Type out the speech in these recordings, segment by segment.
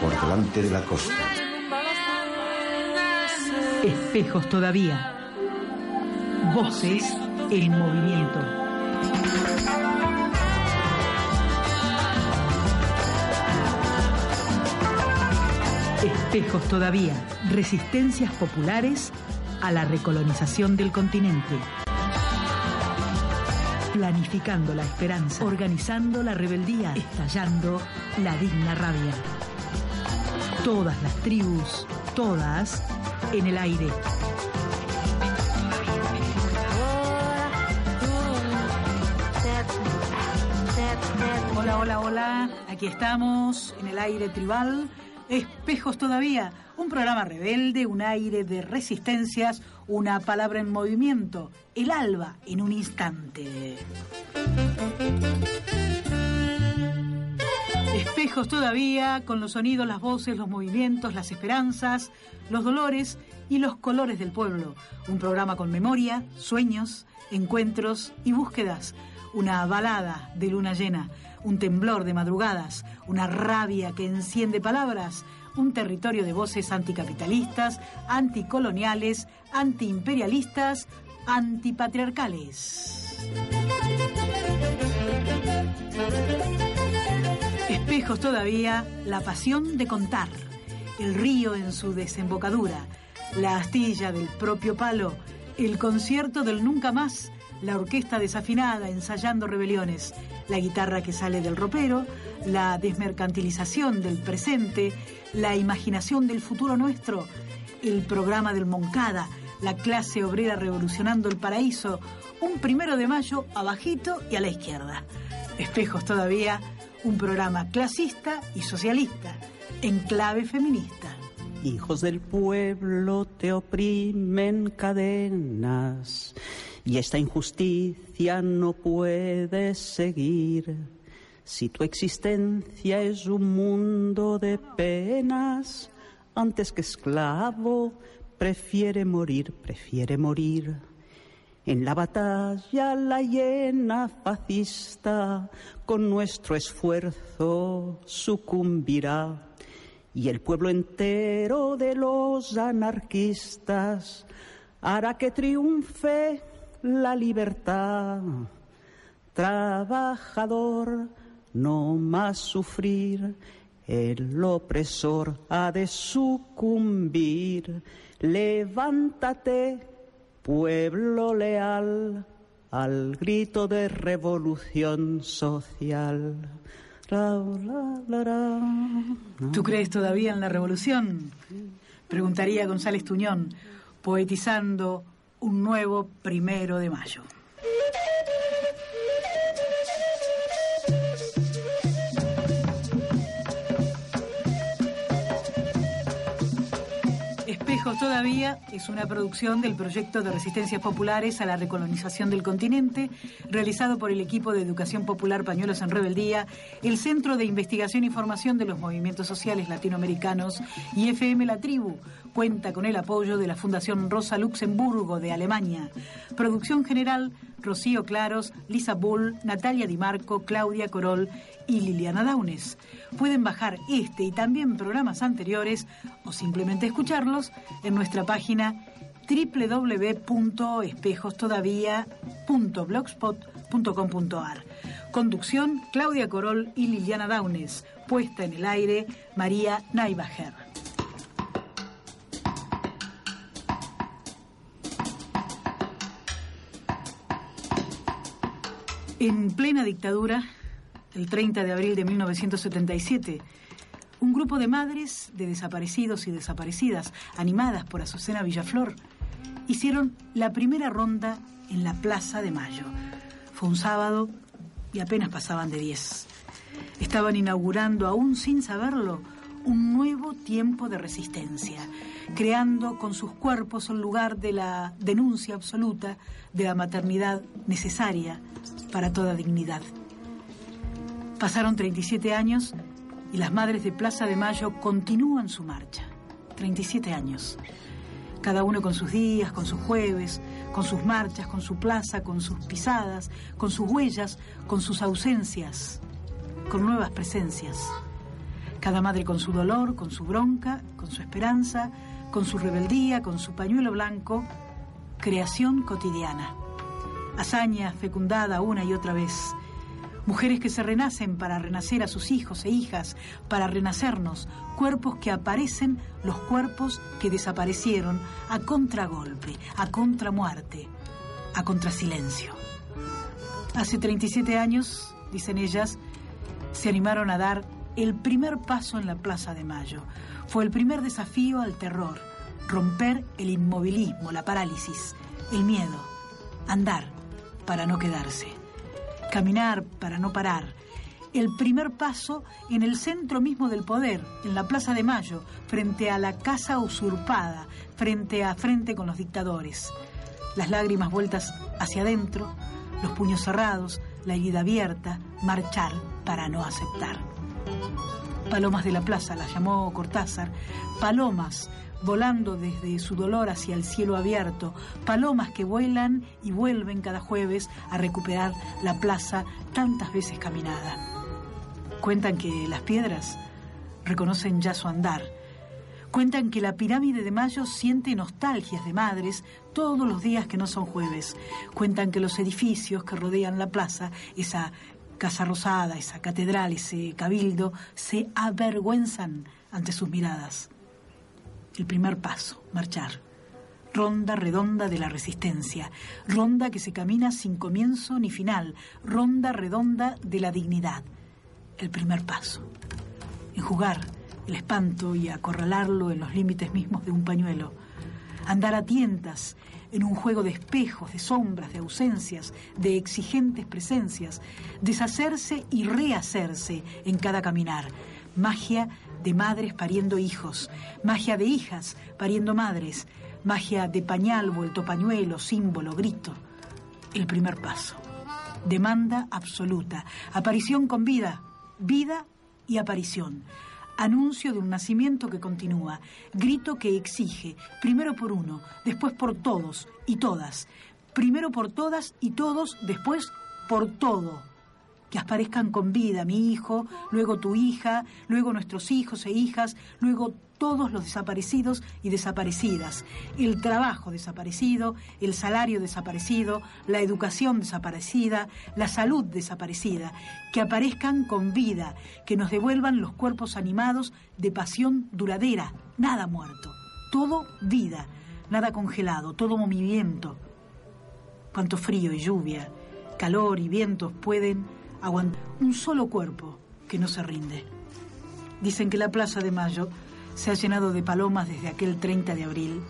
Por delante de la costa. Espejos todavía. Voces en movimiento. Espejos todavía. Resistencias populares a la recolonización del continente. Planificando la esperanza, organizando la rebeldía, estallando la digna rabia. Todas las tribus, todas en el aire. Hola, hola, hola. Aquí estamos en el aire tribal. Espejos todavía. Un programa rebelde, un aire de resistencias, una palabra en movimiento. El alba en un instante. Espejos todavía, con los sonidos, las voces, los movimientos, las esperanzas, los dolores y los colores del pueblo. Un programa con memoria, sueños, encuentros y búsquedas. Una balada de luna llena, un temblor de madrugadas, una rabia que enciende palabras, un territorio de voces anticapitalistas, anticoloniales, antiimperialistas, antipatriarcales. Espejos todavía, la pasión de contar, el río en su desembocadura, la astilla del propio palo, el concierto del nunca más, la orquesta desafinada ensayando rebeliones, la guitarra que sale del ropero, la desmercantilización del presente, la imaginación del futuro nuestro, el programa del Moncada, la clase obrera revolucionando el paraíso, un primero de mayo abajito y a la izquierda. Espejos todavía, un programa clasista y socialista, en clave feminista. Hijos del pueblo te oprimen cadenas y esta injusticia no puede seguir. Si tu existencia es un mundo de penas, antes que esclavo, prefiere morir, prefiere morir. En la batalla la llena fascista, con nuestro esfuerzo sucumbirá. Y el pueblo entero de los anarquistas hará que triunfe la libertad. Trabajador, no más sufrir, el opresor ha de sucumbir. Levántate, pueblo leal, al grito de revolución social. ¿Tú crees todavía en la revolución? Preguntaría González Tuñón, poetizando un nuevo primero de mayo. Espejos todavía es una producción del proyecto de resistencias populares a la recolonización del continente, realizado por el equipo de educación popular Pañuelos en Rebeldía, el Centro de Investigación y Formación de los Movimientos Sociales Latinoamericanos y FM La Tribu. Cuenta con el apoyo de la Fundación Rosa Luxemburgo de Alemania. Producción general Rocío Claros, Lisa Bull, Natalia Di Marco, Claudia Corol y Liliana Daunes. Pueden bajar este y también programas anteriores o simplemente escucharlos en nuestra página www.espejostodavía.blogspot.com.ar. Conducción Claudia Corol y Liliana Daunes. Puesta en el aire María Naibacher. En plena dictadura, el 30 de abril de 1977, un grupo de madres de desaparecidos y desaparecidas, animadas por Azucena Villaflor, hicieron la primera ronda en la Plaza de Mayo. Fue un sábado y apenas pasaban de 10. Estaban inaugurando, aún sin saberlo, un nuevo tiempo de resistencia, creando con sus cuerpos un lugar de la denuncia absoluta de la maternidad necesaria para toda dignidad. Pasaron 37 años y las madres de Plaza de Mayo continúan su marcha. 37 años. cada uno con sus días, con sus jueves, con sus marchas, con su plaza, con sus pisadas, con sus huellas, con sus ausencias, con nuevas presencias. Cada madre con su dolor, con su bronca, con su esperanza, con su rebeldía, con su pañuelo blanco, creación cotidiana. Hazaña fecundada una y otra vez. Mujeres que se renacen para renacer a sus hijos e hijas, para renacernos, cuerpos que aparecen, los cuerpos que desaparecieron a contragolpe, a contramuerte, a contrasilencio. Hace 37 años, dicen ellas, se animaron a dar el primer paso en la Plaza de Mayo. Fue el primer desafío al terror, romper el inmovilismo, la parálisis, el miedo, andar para no quedarse, caminar para no parar. El primer paso en el centro mismo del poder, en la Plaza de Mayo, frente a la casa usurpada, frente a frente con los dictadores. Las lágrimas vueltas hacia adentro, los puños cerrados, la herida abierta, marchar para no aceptar. Palomas de la plaza, las llamó Cortázar, palomas volando desde su dolor hacia el cielo abierto, palomas que vuelan y vuelven cada jueves a recuperar la plaza tantas veces caminada. Cuentan que las piedras reconocen ya su andar. Cuentan que la pirámide de Mayo siente nostalgias de madres todos los días que no son jueves. Cuentan que los edificios que rodean la plaza, esa Casa Rosada, esa catedral, ese cabildo, se avergüenzan ante sus miradas. El primer paso, marchar. Ronda redonda de la resistencia, ronda que se camina sin comienzo ni final, ronda redonda de la dignidad. El primer paso. Enjugar el espanto y acorralarlo en los límites mismos de un pañuelo. Andar a tientas en un juego de espejos, de sombras, de ausencias, de exigentes presencias, deshacerse y rehacerse en cada caminar. Magia de madres pariendo hijos, magia de hijas pariendo madres, magia de pañal vuelto pañuelo, símbolo, grito. El primer paso. Demanda absoluta, aparición con vida, vida y aparición anuncio de un nacimiento que continúa, grito que exige, primero por uno, después por todos y todas, primero por todas y todos, después por todo. Que aparezcan con vida mi hijo, luego tu hija, luego nuestros hijos e hijas, luego todos los desaparecidos y desaparecidas, el trabajo desaparecido, el salario desaparecido, la educación desaparecida, la salud desaparecida, que aparezcan con vida, que nos devuelvan los cuerpos animados de pasión duradera, nada muerto, todo vida, nada congelado, todo movimiento. Cuánto frío y lluvia, calor y vientos pueden aguantar un solo cuerpo que no se rinde. Dicen que la Plaza de Mayo se ha llenado de palomas desde aquel 30 de abril.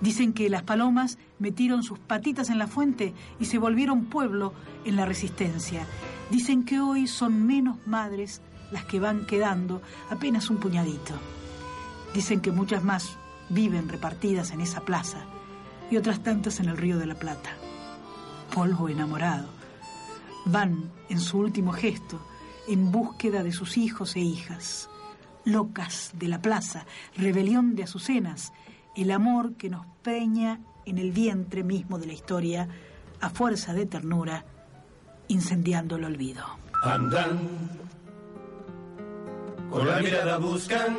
Dicen que las palomas metieron sus patitas en la fuente y se volvieron pueblo en la resistencia. Dicen que hoy son menos madres las que van quedando, apenas un puñadito. Dicen que muchas más viven repartidas en esa plaza y otras tantas en el río de la Plata. Polvo enamorado. Van en su último gesto en búsqueda de sus hijos e hijas locas de la plaza, rebelión de azucenas, el amor que nos preña en el vientre mismo de la historia, a fuerza de ternura, incendiando el olvido. Andan, con la mirada buscan,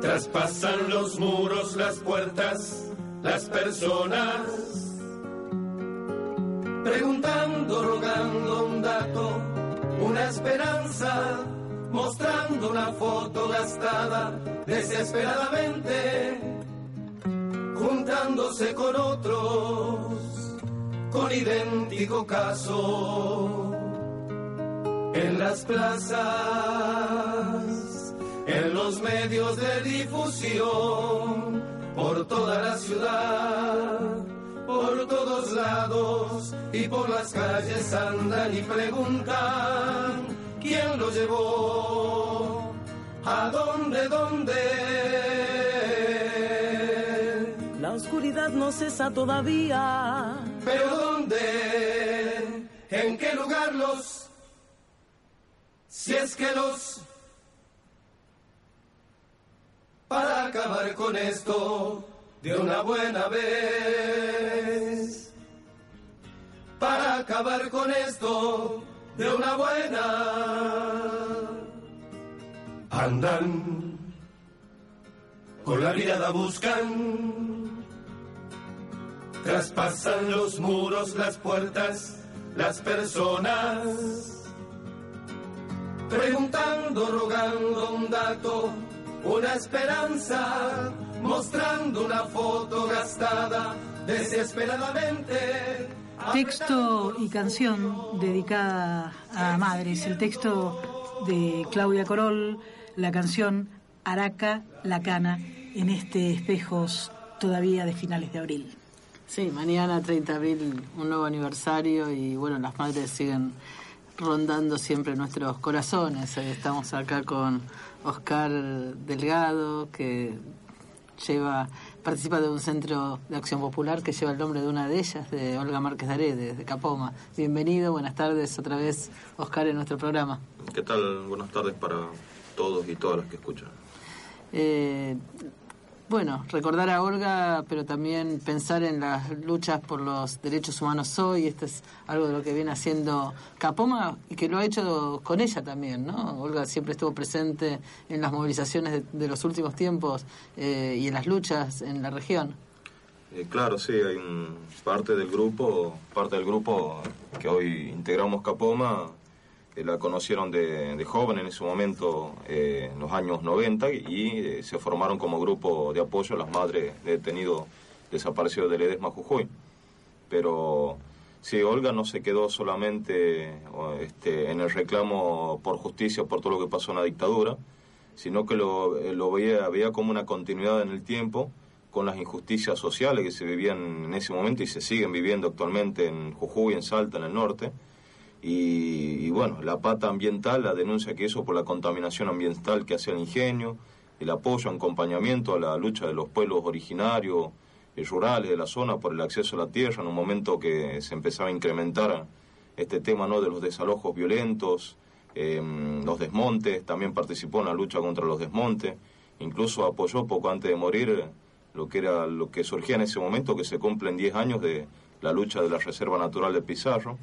traspasan los muros, las puertas, las personas, preguntando, rogando un dato, una esperanza mostrando una foto gastada desesperadamente, juntándose con otros con idéntico caso. En las plazas, en los medios de difusión, por toda la ciudad, por todos lados y por las calles andan y preguntan ¿Quién lo llevó? ¿A dónde, dónde? La oscuridad no cesa todavía. ¿Pero dónde? ¿En qué lugar los? Si es que los para acabar con esto de una buena vez. Para acabar con esto de una buena. Andan, con la mirada buscan, traspasan los muros, las puertas, las personas, preguntando, rogando un dato, una esperanza, mostrando una foto gastada desesperadamente Texto y canción dedicada a madres. El texto de Claudia Corol, la canción Araca, la cana, en este espejos todavía de finales de abril. Sí, mañana 30 de abril, un nuevo aniversario y bueno, las madres siguen rondando siempre nuestros corazones. Eh, estamos acá con Oscar Delgado, que lleva participa de un centro de acción popular que lleva el nombre de una de ellas, de Olga Márquez Daré, de, Capoma. Bienvenido, buenas tardes otra vez, Oscar, en nuestro programa. ¿Qué tal? Buenas tardes para todos y todas las que escuchan. Eh, bueno, recordar a Olga, pero también pensar en las luchas por los derechos humanos hoy. Esto es algo de lo que viene haciendo Capoma y que lo ha hecho con ella también, ¿no? Olga siempre estuvo presente en las movilizaciones de, los últimos tiempos eh, y en las luchas en la región. Eh, claro, sí, hay parte del grupo, parte del grupo que hoy integramos Capoma la conocieron de, joven en ese momento, eh, en los años 90, y eh, se formaron como grupo de apoyo a las madres de detenidos desaparecidos de Ledesma Jujuy. Pero sí, Olga no se quedó solamente este, en el reclamo por justicia por todo lo que pasó en la dictadura, sino que lo, eh, lo veía, veía como una continuidad en el tiempo con las injusticias sociales que se vivían en ese momento y se siguen viviendo actualmente en Jujuy, en Salta, en el norte y, bueno, la pata ambiental, la denuncia que hizo por la contaminación ambiental que hace el ingenio, el apoyo, acompañamiento a la lucha de los pueblos originarios y rurales de la zona por el acceso a la tierra en un momento que se empezaba a incrementar este tema ¿no? de los desalojos violentos, em, los desmontes, también participó en la lucha contra los desmontes, incluso apoyó poco antes de morir lo que era lo que surgía en ese momento, que se cumplen 10 años de la lucha de la Reserva Natural de Pizarro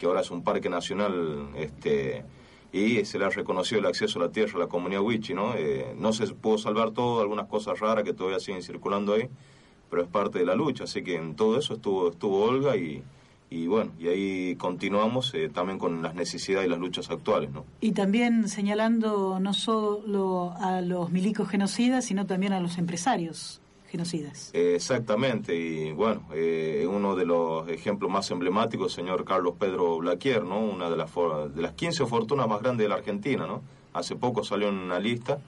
que ahora es un parque nacional, este, y se le ha reconocido el acceso a la tierra a la comunidad Wichi, ¿no? Eh, no se pudo salvar todo, algunas cosas raras que todavía siguen circulando ahí, pero es parte de la lucha, así que en todo eso estuvo, estuvo Olga y, y bueno, y ahí continuamos eh, también con las necesidades y las luchas actuales, ¿no? Y también señalando no solo a los milicos genocidas, sino también a los empresarios genocidas. exactamente, y bueno, eh, uno de los ejemplos más emblemáticos, el señor Carlos Pedro Blaquier, ¿no? Una de las, de las 15 fortunas más grandes de la Argentina, ¿no? Hace poco salió en una lista,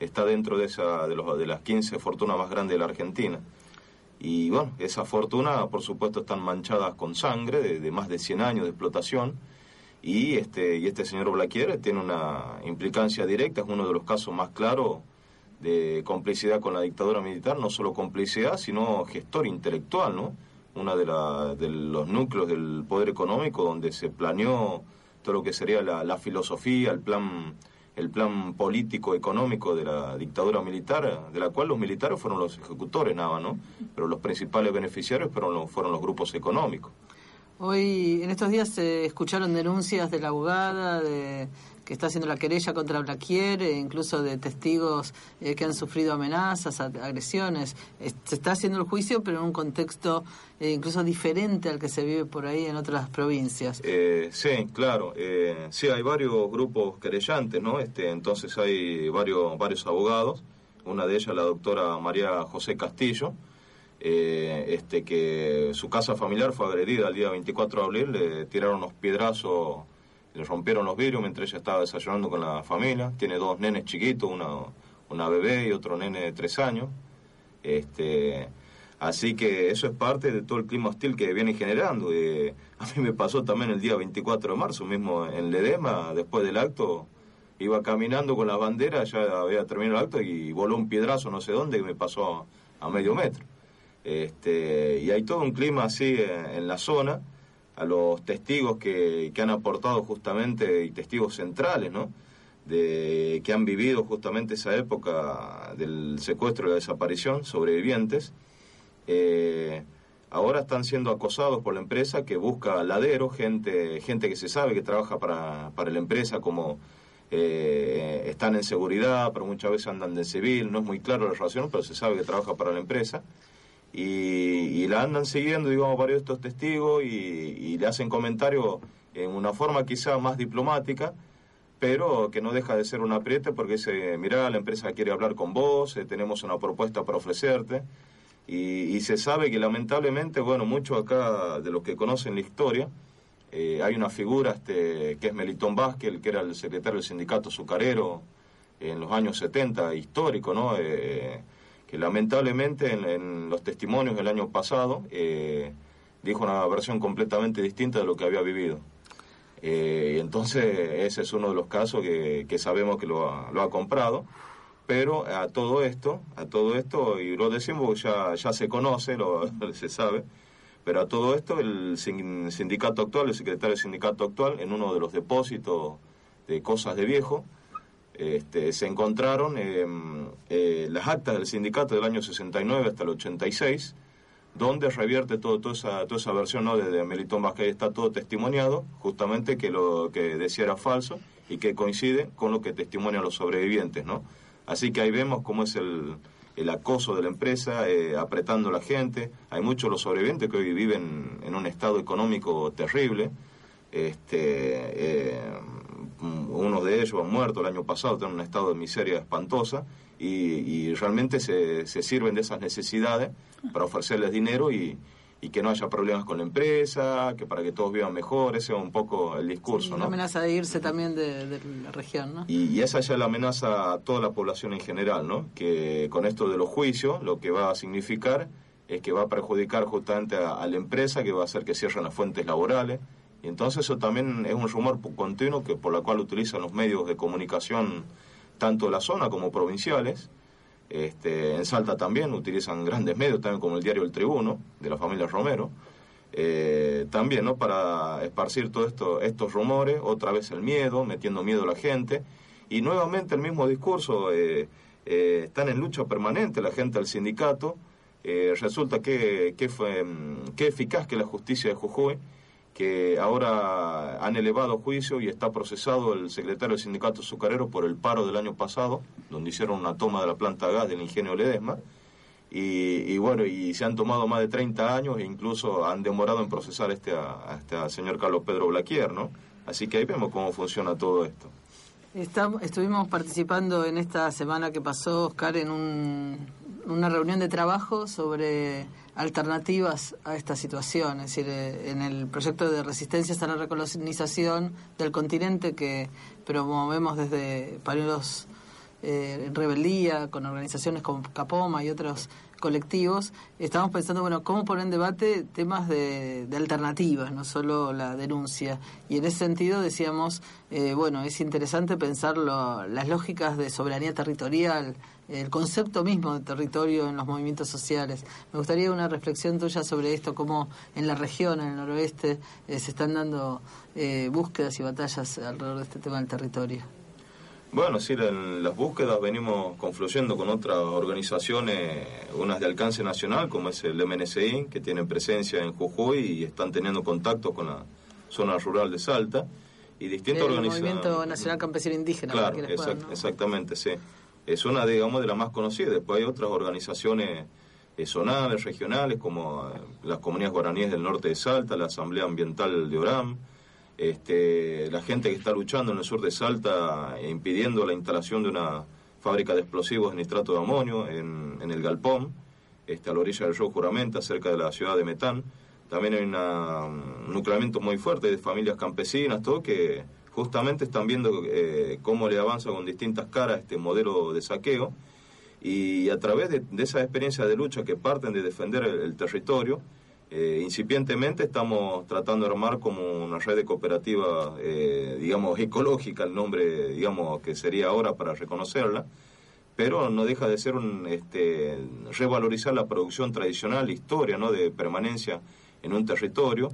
está dentro de, esa, de, los, de las 15 fortunas más grandes de la Argentina. Y bueno, esas fortunas, por supuesto, están manchadas con sangre de, más de 100 años de explotación. Y este, y este señor Blaquier tiene una implicancia directa, es uno de los casos más claros de complicidad con la dictadura militar, no solo complicidad, sino gestor intelectual, ¿no? Una de, de los núcleos del poder económico donde se planeó todo lo que sería la, filosofía, el plan, el plan político económico de la dictadura militar, de la cual los militares fueron los ejecutores nada, ¿no? Pero los principales beneficiarios fueron los, fueron los grupos económicos. Hoy, en estos días, se escucharon denuncias de la abogada, de está haciendo la querella contra Blaquier, e incluso de testigos eh, que han sufrido amenazas, agresiones. se está haciendo el juicio, pero en un contexto eh, incluso diferente al que se vive por ahí en otras provincias. Eh, sí, claro. sí, hay varios grupos querellantes, ¿no? Este, entonces hay varios, varios abogados. Una de ellas, la doctora María José Castillo, este, que su casa familiar fue agredida el día 24 de abril, le tiraron unos piedrazos le rompieron los vidrios mientras ella estaba desayunando con la familia. Tiene dos nenes chiquitos, una, una bebé y otro nene de tres años. Este, así que eso es parte de todo el clima hostil que viene generando. Eh, a mí me pasó también el día 24 de marzo, mismo en Ledema, después del acto, iba caminando con la bandera, ya había terminado el acto y voló un piedrazo no sé dónde que me pasó a, medio metro. Este, y hay todo un clima así en la zona a los testigos que, que, han aportado justamente y testigos centrales, ¿no? de, que han vivido justamente esa época del secuestro y la desaparición, sobrevivientes, eh, ahora están siendo acosados por la empresa que busca ladero, gente, gente que se sabe que trabaja para, para la empresa como eh, están en seguridad, pero muchas veces andan de civil, no es muy claro la relación, pero se sabe que trabaja para la empresa. Y, la andan siguiendo, digamos, varios de estos testigos y, le hacen comentarios en una forma quizá más diplomática, pero que no deja de ser un apriete porque dice, mira, la empresa quiere hablar con vos, eh, tenemos una propuesta para ofrecerte. Y, se sabe que lamentablemente, bueno, muchos acá de los que conocen la historia, eh, hay una figura este, que es Melitón Vázquez, que era el secretario del sindicato azucarero en los años 70, histórico, ¿no? Eh, lamentablemente en, los testimonios del año pasado eh, dijo una versión completamente distinta de lo que había vivido. y entonces ese es uno de los casos que, sabemos que lo ha, comprado pero a todo esto, a todo esto, y lo decimos ya, ya se conoce, lo, se sabe, pero a todo esto el sindicato actual, el secretario del sindicato actual, en uno de los depósitos de cosas de viejo, este, se encontraron eh, las actas del sindicato del año 69 hasta el 86, donde revierte todo, toda, esa, toda esa versión ¿no? de, Melitón Vázquez, está todo testimoniado, justamente que lo que decía era falso y que coincide con lo que testimonian los sobrevivientes, ¿no? Así que ahí vemos cómo es el, el acoso de la empresa, eh, apretando a la gente. Hay muchos los sobrevivientes que hoy viven en un estado económico terrible. Este, eh, unos de ellos han muerto el año pasado, están en un estado de miseria espantosa y, realmente se, se, sirven de esas necesidades para ofrecerles dinero y, y que no haya problemas con la empresa, que para que todos vivan mejor, ese es un poco el discurso. ¿no? La amenaza de irse también de, la región, ¿no? Y, esa ya es la amenaza a toda la población en general, ¿no? Que con esto de los juicios lo que va a significar es que va a perjudicar justamente a, la empresa, que va a hacer que cierren las fuentes laborales. Y entonces eso también es un rumor continuo que por la cual utilizan los medios de comunicación tanto de la zona como provinciales, este, en Salta también utilizan grandes medios, también como el diario El Tribuno, de la familia Romero. Eh, también, ¿no? Para esparcir todos esto, estos rumores, otra vez el miedo, metiendo miedo a la gente. Y nuevamente el mismo discurso, eh, eh, están en lucha permanente la gente del sindicato. resulta que, que fue mm, que eficaz que la justicia de Jujuy que ahora han elevado juicio y está procesado el secretario del sindicato azucarero por el paro del año pasado, donde hicieron una toma de la planta gas del ingenio Ledesma. Y, bueno, y se han tomado más de 30 años e incluso han demorado en procesar este a, este señor Carlos Pedro Blaquier, ¿no? Así que ahí vemos cómo funciona todo esto. estuvimos participando en esta semana que pasó, Oscar, en una reunión de trabajo sobre alternativas a esta situación. Es decir, eh, en el proyecto de resistencia está la recolonización del continente que promovemos desde panelos eh, en rebeldía, con organizaciones como Capoma y otros colectivos, estamos pensando, bueno, cómo poner en debate temas de, alternativas, no solo la denuncia. Y en ese sentido decíamos, eh, bueno, es interesante pensar las lógicas de soberanía territorial, el concepto mismo de territorio en los movimientos sociales. Me gustaría una reflexión tuya sobre esto, cómo en la región, en el noroeste, eh, se están dando eh, búsquedas y batallas alrededor de este tema del territorio. Bueno, sí, en las búsquedas venimos confluyendo con otras organizaciones, unas de alcance nacional, como es el MNCI, que tienen presencia en Jujuy y están teniendo contacto con la zona rural de Salta, y distintas organizaciones. El Movimiento Nacional Campesino Indígena. Claro, exactamente, sí. Es una, digamos, de las más conocidas. Después hay otras organizaciones eh, zonales, regionales, como eh, las comunidades guaraníes del norte de Salta, la Asamblea Ambiental de Oram, este, la gente que está luchando en el sur de Salta e impidiendo la instalación de una fábrica de explosivos de nitrato de amonio en, en el Galpón, este, a la orilla del río Juramenta, cerca de la ciudad de Metán. También hay un nucleamiento muy fuerte de familias campesinas, todo que justamente están viendo eh, cómo le avanza con distintas caras este modelo de saqueo. Y a través de, de esa experiencia de lucha que parten de defender el territorio, eh, incipientemente estamos tratando de armar como una red de cooperativa, eh, digamos, ecológica, el nombre, digamos, que sería ahora para reconocerla, pero no deja de ser un, este, revalorizar la producción tradicional, historia, ¿no?, de permanencia en un territorio,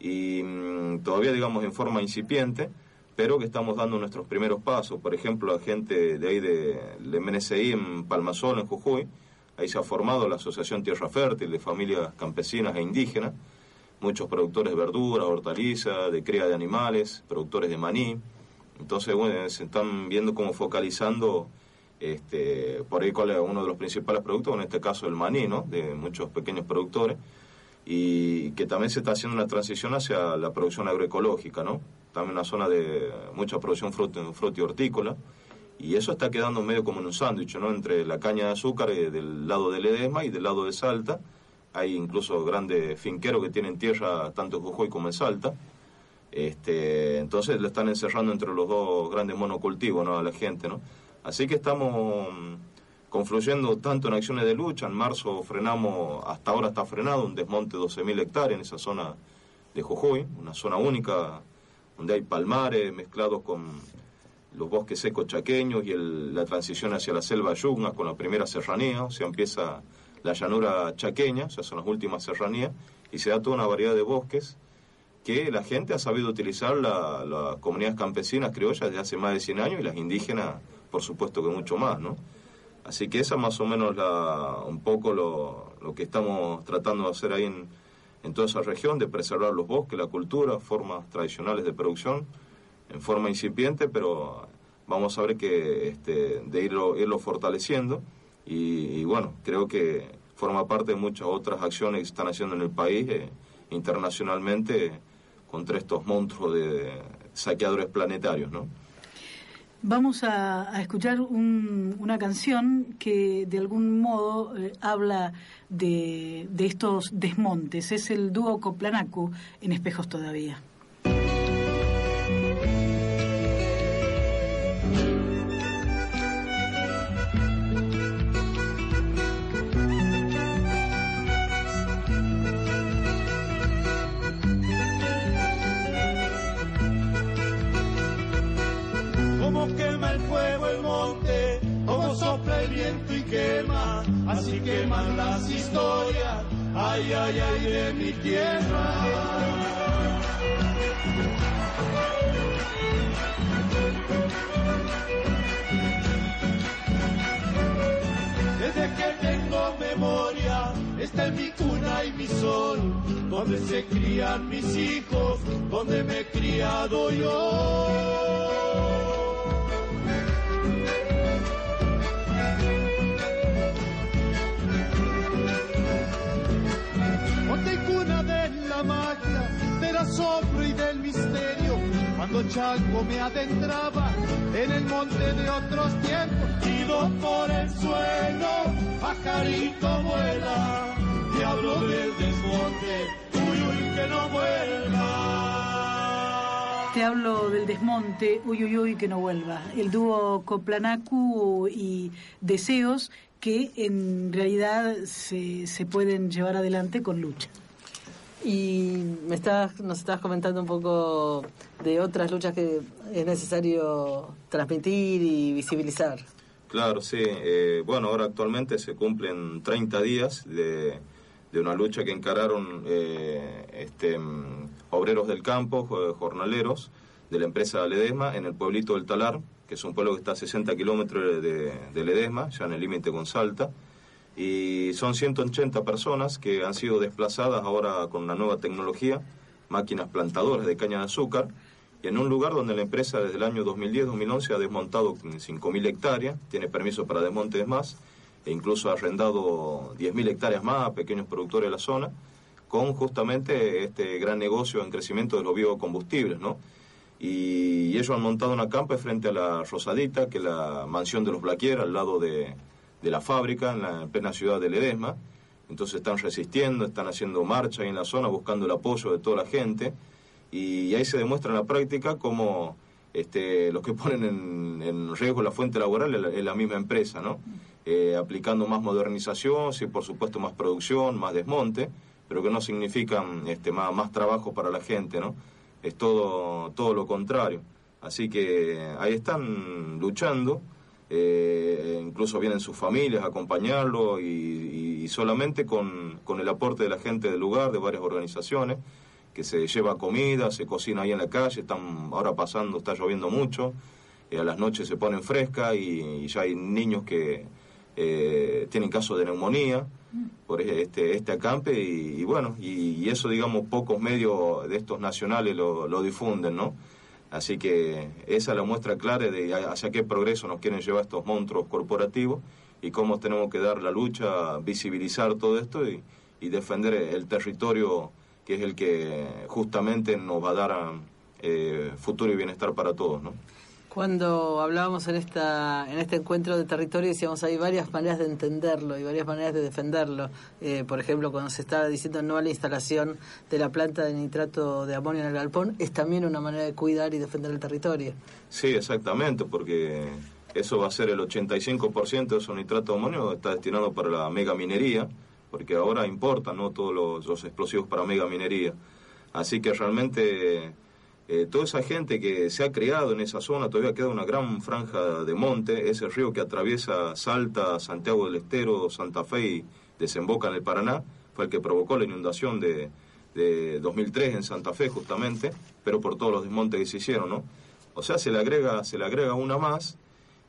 y mm, todavía, digamos, en forma incipiente, pero que estamos dando nuestros primeros pasos. Por ejemplo, la gente de ahí de, de MNCI en Palmasol, en Jujuy, ahí se ha formado la Asociación Tierra Fértil de Familias Campesinas e Indígenas, muchos productores de verduras, hortalizas, de cría de animales, productores de maní. Entonces, bueno, se están viendo cómo focalizando este, por ahí cuál es uno de los principales productos, en este caso el maní, ¿no? De muchos pequeños productores y que también se está haciendo una transición hacia la producción agroecológica, ¿no? También una zona de mucha producción y hortícola, y eso está quedando medio como en un sándwich, ¿no? Entre la caña de azúcar eh, del lado de Ledesma y del lado de Salta, hay incluso grandes finqueros que tienen tierra tanto en Jujuy como en Salta, este, entonces le están encerrando entre los dos grandes monocultivos, ¿no? A la gente, ¿no? Así que estamos confluyendo tanto en acciones de lucha. En marzo frenamos, hasta ahora está frenado, un desmonte de 12.000 hectáreas en esa zona de Jujuy, una zona única donde hay palmares mezclados con los bosques secos chaqueños y la transición hacia la selva yunga con la primera serranía, o sea, empieza la llanura chaqueña, o sea, son las últimas serranías, y se da toda una variedad de bosques que la gente ha sabido utilizar, las comunidades campesinas criollas desde hace más de 100 años y las indígenas, por supuesto que mucho más, ¿no? Así que esa más o menos la, un poco lo, lo que estamos tratando de hacer ahí en, en, toda esa región, de preservar los bosques, la cultura, formas tradicionales de producción, en forma incipiente, pero vamos a ver que este, de irlo, irlo fortaleciendo y, bueno, creo que forma parte de muchas otras acciones que se están haciendo en el país eh, internacionalmente contra estos monstruos de saqueadores planetarios, ¿no? Vamos a, escuchar una canción que de algún modo eh, habla de, de, estos desmontes. Es el dúo Coplanacu en Espejos Todavía. Queman las historias, ay, ay, ay, de mi tierra. Desde que tengo memoria, está en mi cuna y mi sol, donde se crían mis hijos, donde me he criado yo. Asombro y del misterio, cuando Chango me adentraba en el monte de otros tiempos, ido por el suelo, pajarito vuela, diablo del desmonte, uy, uy, que no vuelva. Te hablo del desmonte, uy, uy, uy, que no vuelva. El dúo Coplanacu y Deseos que en realidad se, se pueden llevar adelante con lucha. Y me estás, nos estabas comentando un poco de otras luchas que es necesario transmitir y visibilizar. Claro, sí. Eh, bueno, ahora actualmente se cumplen 30 días de, de una lucha que encararon eh, este, mm, obreros del campo, jornaleros de la empresa Ledesma en el pueblito del Talar, que es un pueblo que está a 60 kilómetros de, de Ledesma, ya en el límite con Salta y son 180 personas que han sido desplazadas ahora con una nueva tecnología, máquinas plantadoras de caña de azúcar, y en un lugar donde la empresa desde el año 2010-2011 ha desmontado 5.000 hectáreas, tiene permiso para desmontes más, e incluso ha arrendado 10.000 hectáreas más a pequeños productores de la zona, con justamente este gran negocio en crecimiento de los biocombustibles, ¿no? Y ellos han montado una campa frente a la Rosadita, que es la mansión de los Blaquier, al lado de, de la fábrica en la plena ciudad de Ledesma. Entonces están resistiendo, están haciendo marcha ahí en la zona, buscando el apoyo de toda la gente. Y ahí se demuestra en la práctica cómo este, los que ponen en, riesgo la fuente laboral es la, misma empresa, ¿no? Eh, aplicando más modernización, sí, por supuesto más producción, más desmonte, pero que no significan este, más, trabajo para la gente, ¿no? Es todo, todo lo contrario. Así que ahí están luchando eh, incluso vienen sus familias a acompañarlo y, solamente con, el aporte de la gente del lugar, de varias organizaciones, que se lleva comida, se cocina ahí en la calle, están ahora pasando, está lloviendo mucho, y a las noches se ponen fresca y, ya hay niños que eh, tienen casos de neumonía por este, este acampe y, bueno, y, eso digamos pocos medios de estos nacionales lo, lo difunden, ¿no? Así que esa es la muestra clara de hacia qué progreso nos quieren llevar estos monstruos corporativos y cómo tenemos que dar la lucha, visibilizar todo esto y, defender el territorio que es el que justamente nos va a dar eh, futuro y bienestar para todos, ¿no? Cuando hablábamos en esta en este encuentro de territorio decíamos hay varias maneras de entenderlo y varias maneras de defenderlo. Eh, por ejemplo, cuando se estaba diciendo no a la instalación de la planta de nitrato de amonio en el galpón, es también una manera de cuidar y defender el territorio. Sí, exactamente, porque eso va a ser el 85% de esos nitrato de amonio está destinado para la mega minería, porque ahora importan ¿no? todos los, los explosivos para mega minería. Así que realmente eh, toda esa gente que se ha criado en esa zona, todavía queda una gran franja de monte, ese río que atraviesa Salta, Santiago del Estero, Santa Fe y desemboca en el Paraná, fue el que provocó la inundación de, de 2003 en Santa Fe justamente, pero por todos los desmontes que se hicieron, ¿no? O sea, se le agrega, se le agrega una más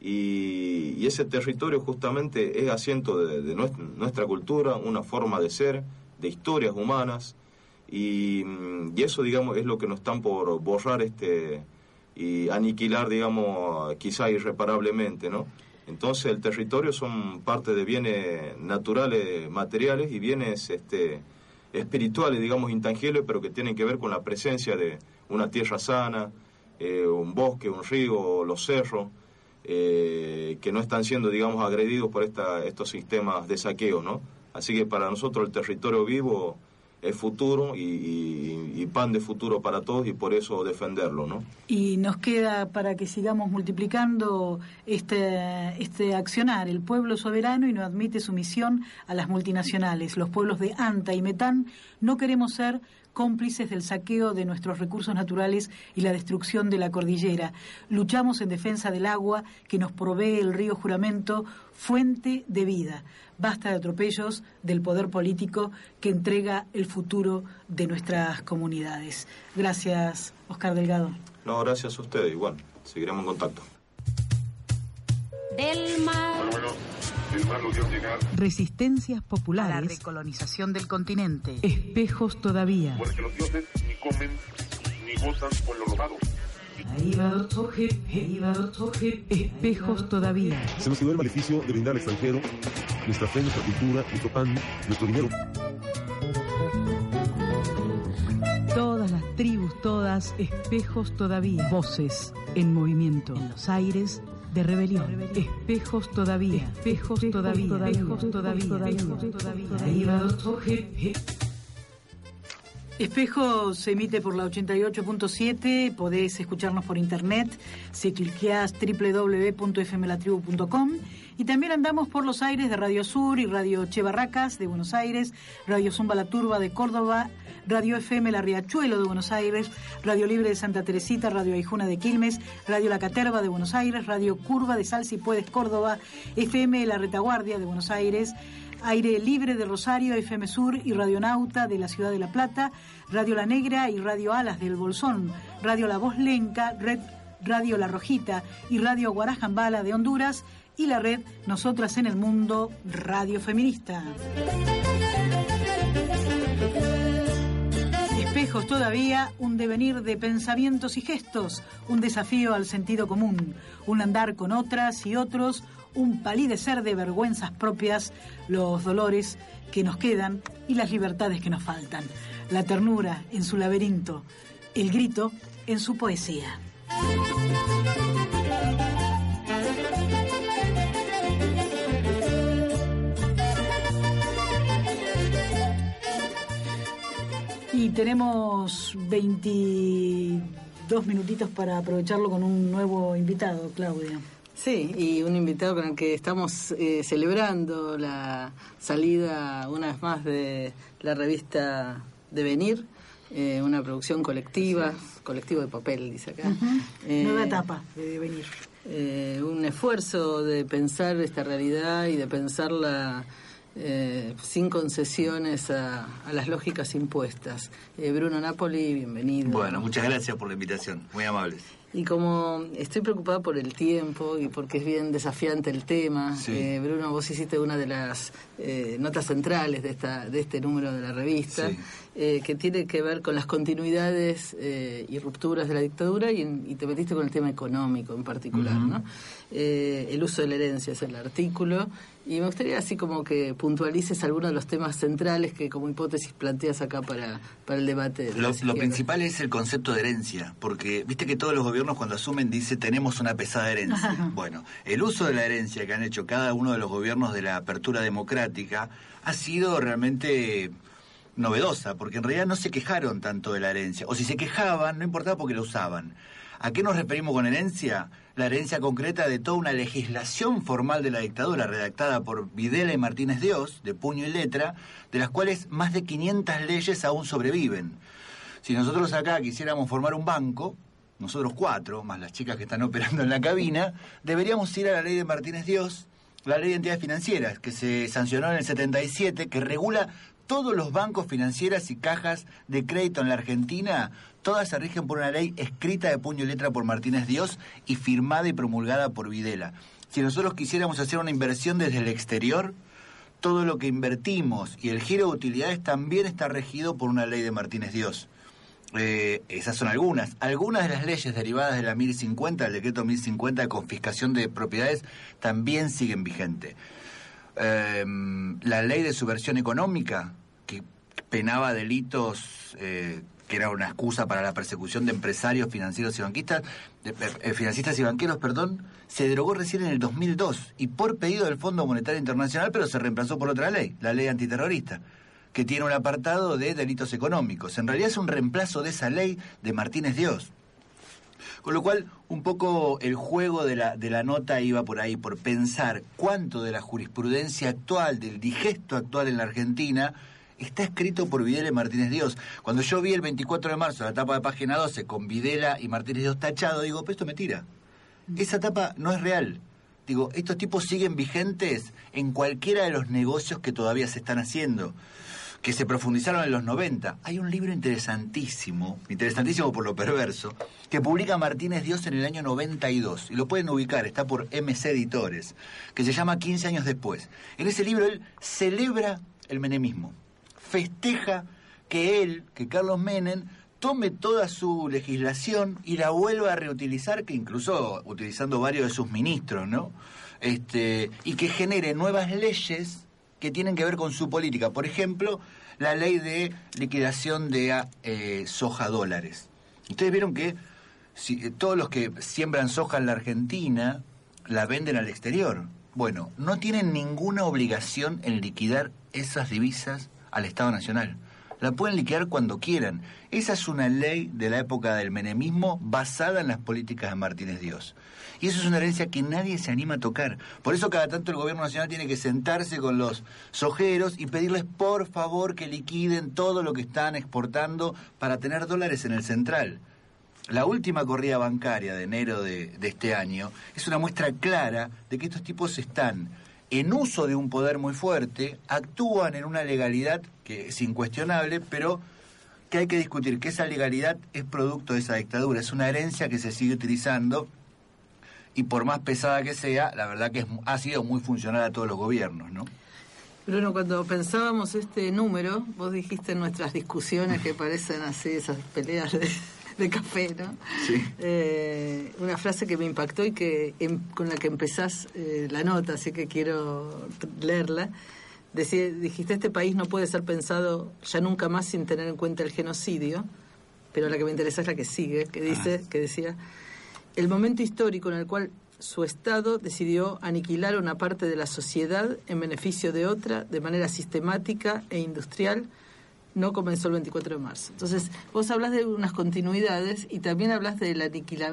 y, ese territorio justamente es asiento de nuestra cultura, una forma de ser, de historias humanas, y, eso, digamos, es lo que nos están por borrar este y aniquilar, digamos, quizá irreparablemente, ¿no? Entonces el territorio son parte de bienes naturales, materiales y bienes este, espirituales, digamos, intangibles, pero que tienen que ver con la presencia de una tierra sana, eh, un bosque, un río, los cerros, eh, que no están siendo, digamos, agredidos por esta, estos sistemas de saqueo, ¿no? Así que para nosotros el territorio vivo es futuro y, pan de futuro para todos y por eso defenderlo, ¿no? Y nos queda para que sigamos multiplicando este, este accionar. El pueblo soberano y no admite sumisión a las multinacionales. Los pueblos de Anta y Metán no queremos ser cómplices del saqueo de nuestros recursos naturales y la destrucción de la cordillera. Luchamos en defensa del agua que nos provee el río Juramento, fuente de vida. Basta de atropellos del poder político que entrega el futuro de nuestras comunidades. Gracias, Oscar Delgado. No, gracias a ustedes. Igual, seguiremos en contacto. Del mar. Resistencias populares. A la recolonización del continente. Espejos todavía. Porque los dioses ni comen ni gozan con lo robado. Espejos todavía. Se nos quedó el maleficio de brindar al extranjero nuestra fe, nuestra cultura, nuestro pan, nuestro dinero. Todas las tribus, todas, espejos todavía. Voces en movimiento. En los aires de rebelión. Espejos todavía. Espejos todavía. Espejos todavía. Espejos todavía. Espejo se emite por la 88.7, podés escucharnos por internet si cliqueas www.fmlatribu.com y también andamos por los aires de Radio Sur y Radio Che Barracas de Buenos Aires, Radio Zumba La Turba de Córdoba, Radio FM La Riachuelo de Buenos Aires, Radio Libre de Santa Teresita, Radio Aijuna de Quilmes, Radio La Caterva de Buenos Aires, Radio Curva de Salsi Puedes Córdoba, FM La Retaguardia de Buenos Aires, Aire Libre de Rosario, FM Sur y Radio Nauta de la Ciudad de La Plata, Radio La Negra y Radio Alas del Bolsón, Radio La Voz Lenca, Radio La Rojita y Radio Guarajambala de Honduras y la red Nosotras en el Mundo Radio Feminista. Espejos todavía, un devenir de pensamientos y gestos, un desafío al sentido común, un andar con otras y otros, un palidecer de vergüenzas propias, los dolores que nos quedan y las libertades que nos faltan, la ternura en su laberinto, el grito en su poesía. Y tenemos 22 minutitos para aprovecharlo con un nuevo invitado, Claudia. Sí, y un invitado con el que estamos eh, celebrando la salida una vez más de la revista Devenir, eh, una producción colectiva, colectivo de papel, dice acá. Eh, Nueva etapa de Devenir. un esfuerzo de pensar esta realidad y de pensarla eh, sin concesiones a, las lógicas impuestas. Eh, Bruno Napoli, bienvenido. Bueno, muchas gracias por la invitación, muy amables. Y como estoy preocupada por el tiempo y porque es bien desafiante el tema, eh, Bruno, vos hiciste una de las eh, notas centrales de, esta, de este número de la revista, eh, que tiene que ver con las continuidades y rupturas de la dictadura y, te metiste con el tema económico en particular. ¿no? el uso de la herencia es el artículo y me gustaría así como que puntualices algunos de los temas centrales que como hipótesis planteas acá para, para el debate. lo, lo principal es el concepto de herencia, porque viste que todos los gobiernos cuando asumen dice tenemos una pesada herencia. Bueno, el uso de la herencia que han hecho cada uno de los gobiernos de la apertura democrática ha sido realmente novedosa, porque en realidad no se quejaron tanto de la herencia, o si se quejaban, no importaba porque la usaban. ¿A qué nos referimos con herencia? La herencia concreta de toda una legislación formal de la dictadura redactada por Videla y Martínez Dios, de puño y letra, de las cuales más de 500 leyes aún sobreviven. Si nosotros acá quisiéramos formar un banco, nosotros cuatro, más las chicas que están operando en la cabina, deberíamos ir a la ley de Martínez Dios, la ley de entidades financieras, que se sancionó en el 77, que regula todos los bancos financieras y cajas de crédito en la Argentina, todas se rigen por una ley escrita de puño y letra por Martínez Dios y firmada y promulgada por Videla. Si nosotros quisiéramos hacer una inversión desde el exterior, todo lo que invertimos y el giro de utilidades también está regido por una ley de Martínez Dios. Eh, esas son algunas. Algunas de las leyes derivadas de la 1050, el decreto 1050 de confiscación de propiedades, también siguen vigentes. Em, la ley de subversión económica, penaba delitos eh, que era una excusa para la persecución de empresarios financieros y banquistas, de, eh, financistas y banqueros, perdón, se derogó recién en el 2002 y por pedido del Fondo Monetario Internacional, pero se reemplazó por otra ley, la ley antiterrorista que tiene un apartado de delitos económicos. En realidad es un reemplazo de esa ley de Martínez Dios. Con lo cual, un poco el juego de la, de la nota iba por ahí, por pensar cuánto de la jurisprudencia actual, del digesto actual en la Argentina, está escrito por Videla y Martínez Dios. Cuando yo vi el 24 de marzo la tapa de página 12 con Videla y Martínez Dios tachado, digo, pero esto me tira. Esa tapa no es real. Digo, estos tipos siguen vigentes en cualquiera de los negocios que todavía se están haciendo que se profundizaron en los 90. Hay un libro interesantísimo, interesantísimo por lo perverso, que publica Martínez Dios en el año 92, y lo pueden ubicar, está por MC Editores, que se llama 15 años después. En ese libro él celebra el menemismo, festeja que él, que Carlos Menem, tome toda su legislación y la vuelva a reutilizar, que incluso utilizando varios de sus ministros, ¿no? Este, y que genere nuevas leyes que tienen que ver con su política. Por ejemplo, la ley de liquidación de eh, soja dólares. Ustedes vieron que si, eh, todos los que siembran soja en la Argentina la venden al exterior. Bueno, no tienen ninguna obligación en liquidar esas divisas al Estado Nacional. La pueden liquidar cuando quieran. Esa es una ley de la época del menemismo basada en las políticas de Martínez Dios. Y eso es una herencia que nadie se anima a tocar. Por eso cada tanto el gobierno nacional tiene que sentarse con los sojeros y pedirles por favor que liquiden todo lo que están exportando para tener dólares en el central. La última corrida bancaria de enero de, este año es una muestra clara de que estos tipos están en uso de un poder muy fuerte, actúan en una legalidad que es incuestionable, pero que hay que discutir que esa legalidad es producto de esa dictadura, es una herencia que se sigue utilizando y por más pesada que sea, la verdad que ha sido muy funcional a todos los gobiernos, ¿no? Bruno, cuando pensábamos este número, vos dijiste en nuestras discusiones que parecen así esas peleas de, café, ¿no? Sí. Eh, una frase que me impactó y que em, con la que empezás eh, la nota, así que quiero leerla. dijiste, este país no puede ser pensado ya nunca más sin tener en cuenta el genocidio, pero la que me interesa es la que sigue, que dice, ah. que decía, el momento histórico en el cual su Estado decidió aniquilar una parte de la sociedad en beneficio de otra de manera sistemática e industrial no comenzó el 24 de marzo. Entonces, vos hablas de unas continuidades y también hablas de la,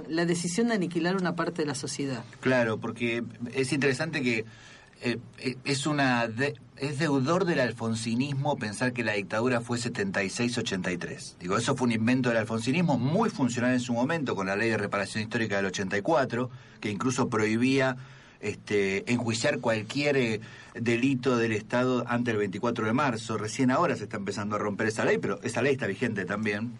la decisión de aniquilar una parte de la sociedad. Claro, porque es interesante que eh, eh, es una es deudor del alfonsinismo pensar que la dictadura fue 76-83. Digo, eso fue un invento del alfonsinismo muy funcional en su momento con la ley de reparación histórica del 84, que incluso prohibía este, enjuiciar cualquier eh, delito del Estado antes del 24 de marzo. Recién ahora se está empezando a romper esa ley, pero esa ley está vigente también.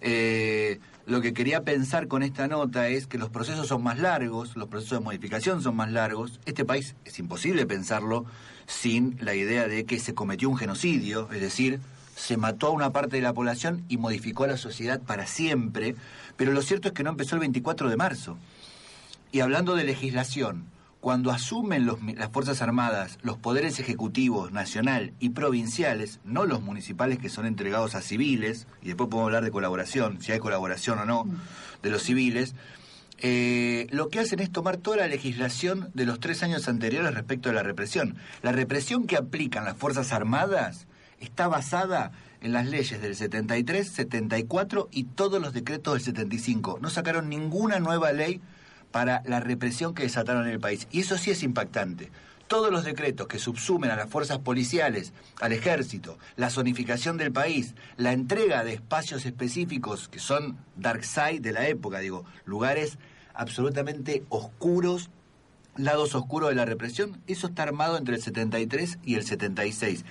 Eh, lo que quería pensar con esta nota es que los procesos son más largos, los procesos de modificación son más largos. Este país es imposible pensarlo sin la idea de que se cometió un genocidio, es decir, se mató a una parte de la población y modificó a la sociedad para siempre, pero lo cierto es que no empezó el 24 de marzo. Y hablando de legislación, cuando asumen las Fuerzas Armadas los poderes ejecutivos nacional y provinciales, no los municipales que son entregados a civiles, y después podemos hablar de colaboración, si hay colaboración o no, de los civiles, eh, lo que hacen es tomar toda la legislación de los tres años anteriores respecto a la represión. La represión que aplican las Fuerzas Armadas está basada en las leyes del 73, 74 y todos los decretos del 75. No sacaron ninguna nueva ley para la represión que desataron en el país. Y eso sí es impactante. Todos los decretos que subsumen a las fuerzas policiales, al ejército, la zonificación del país, la entrega de espacios específicos que son dark side de la época, digo, lugares absolutamente oscuros, lados oscuros de la represión, eso está armado entre el 73 y el 76.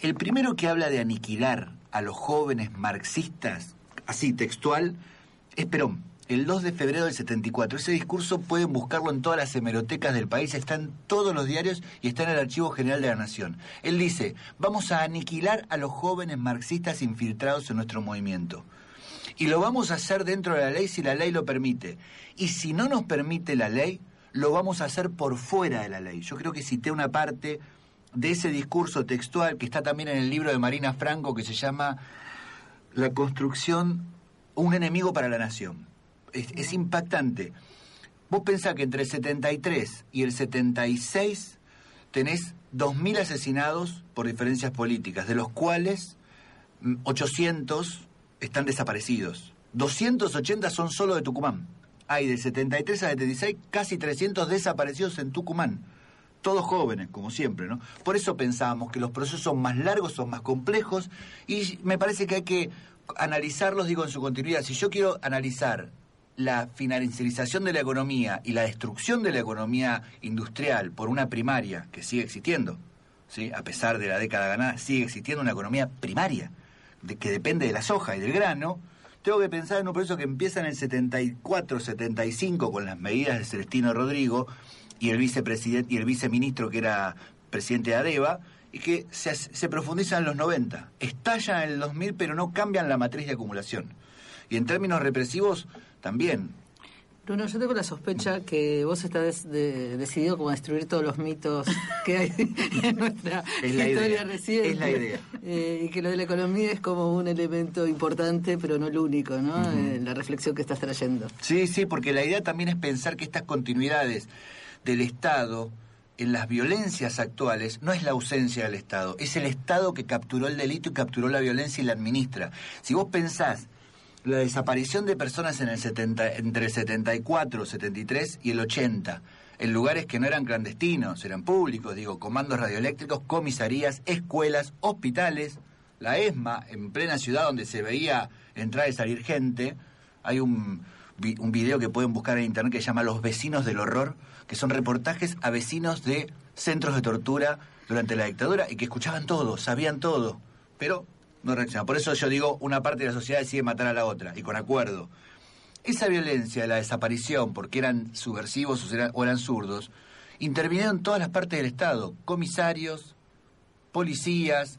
El primero que habla de aniquilar a los jóvenes marxistas, así textual, es Perón el 2 de febrero del 74. Ese discurso pueden buscarlo en todas las hemerotecas del país, está en todos los diarios y está en el Archivo General de la Nación. Él dice, vamos a aniquilar a los jóvenes marxistas infiltrados en nuestro movimiento. Y lo vamos a hacer dentro de la ley si la ley lo permite. Y si no nos permite la ley, lo vamos a hacer por fuera de la ley. Yo creo que cité una parte de ese discurso textual que está también en el libro de Marina Franco que se llama La construcción, un enemigo para la nación es, impactante. Vos pensás que entre el 73 y el 76 tenés 2.000 asesinados por diferencias políticas, de los cuales 800 mm, están desaparecidos. 280 son solo de Tucumán. Hay del 73 al 76 casi 300 desaparecidos en Tucumán. Todos jóvenes, como siempre, ¿no? Por eso pensábamos que los procesos son más largos, son más complejos, y me parece que hay que analizarlos, digo, en su continuidad. Si yo quiero analizar la financiarización de la economía y la destrucción de la economía industrial por una primaria que sigue existiendo, ¿sí? a pesar de la década ganada, sigue existiendo una economía primaria de, que depende de la soja y del grano, tengo que pensar en un proceso que empieza en el 74, 75 con las medidas de Celestino Rodrigo y el vicepresidente y el viceministro que era presidente de ADEVA y que se, se profundiza en los 90. Estallan en el 2000 pero no cambian la matriz de acumulación. Y en términos represivos también. Bruno, yo tengo la sospecha que vos estás decidido como a destruir todos los mitos que hay en nuestra historia reciente. Es la idea. Eh, y que lo de la economía es como un elemento importante, pero no el único, ¿no? Eh, la reflexión que estás trayendo. Sí, sí, porque la idea también es pensar que estas continuidades del Estado en las violencias actuales no es la ausencia del Estado, es el Estado que capturó el delito y capturó la violencia y la administra. Si vos pensás la desaparición de personas en el 70, entre el 74, 73 y el 80, en lugares que no eran clandestinos, eran públicos, digo, comandos radioeléctricos, comisarías, escuelas, hospitales, la ESMA, en plena ciudad donde se veía entrar y salir gente. Hay un, un video que pueden buscar en internet que se llama Los vecinos del horror, que son reportajes a vecinos de centros de tortura durante la dictadura y que escuchaban todo, sabían todo, pero no reacciona. Por eso yo digo, una parte de la sociedad decide matar a la otra, y con acuerdo. Esa violencia, la desaparición, porque eran subversivos o eran, zurdos, intervinieron todas las partes del Estado, comisarios, policías,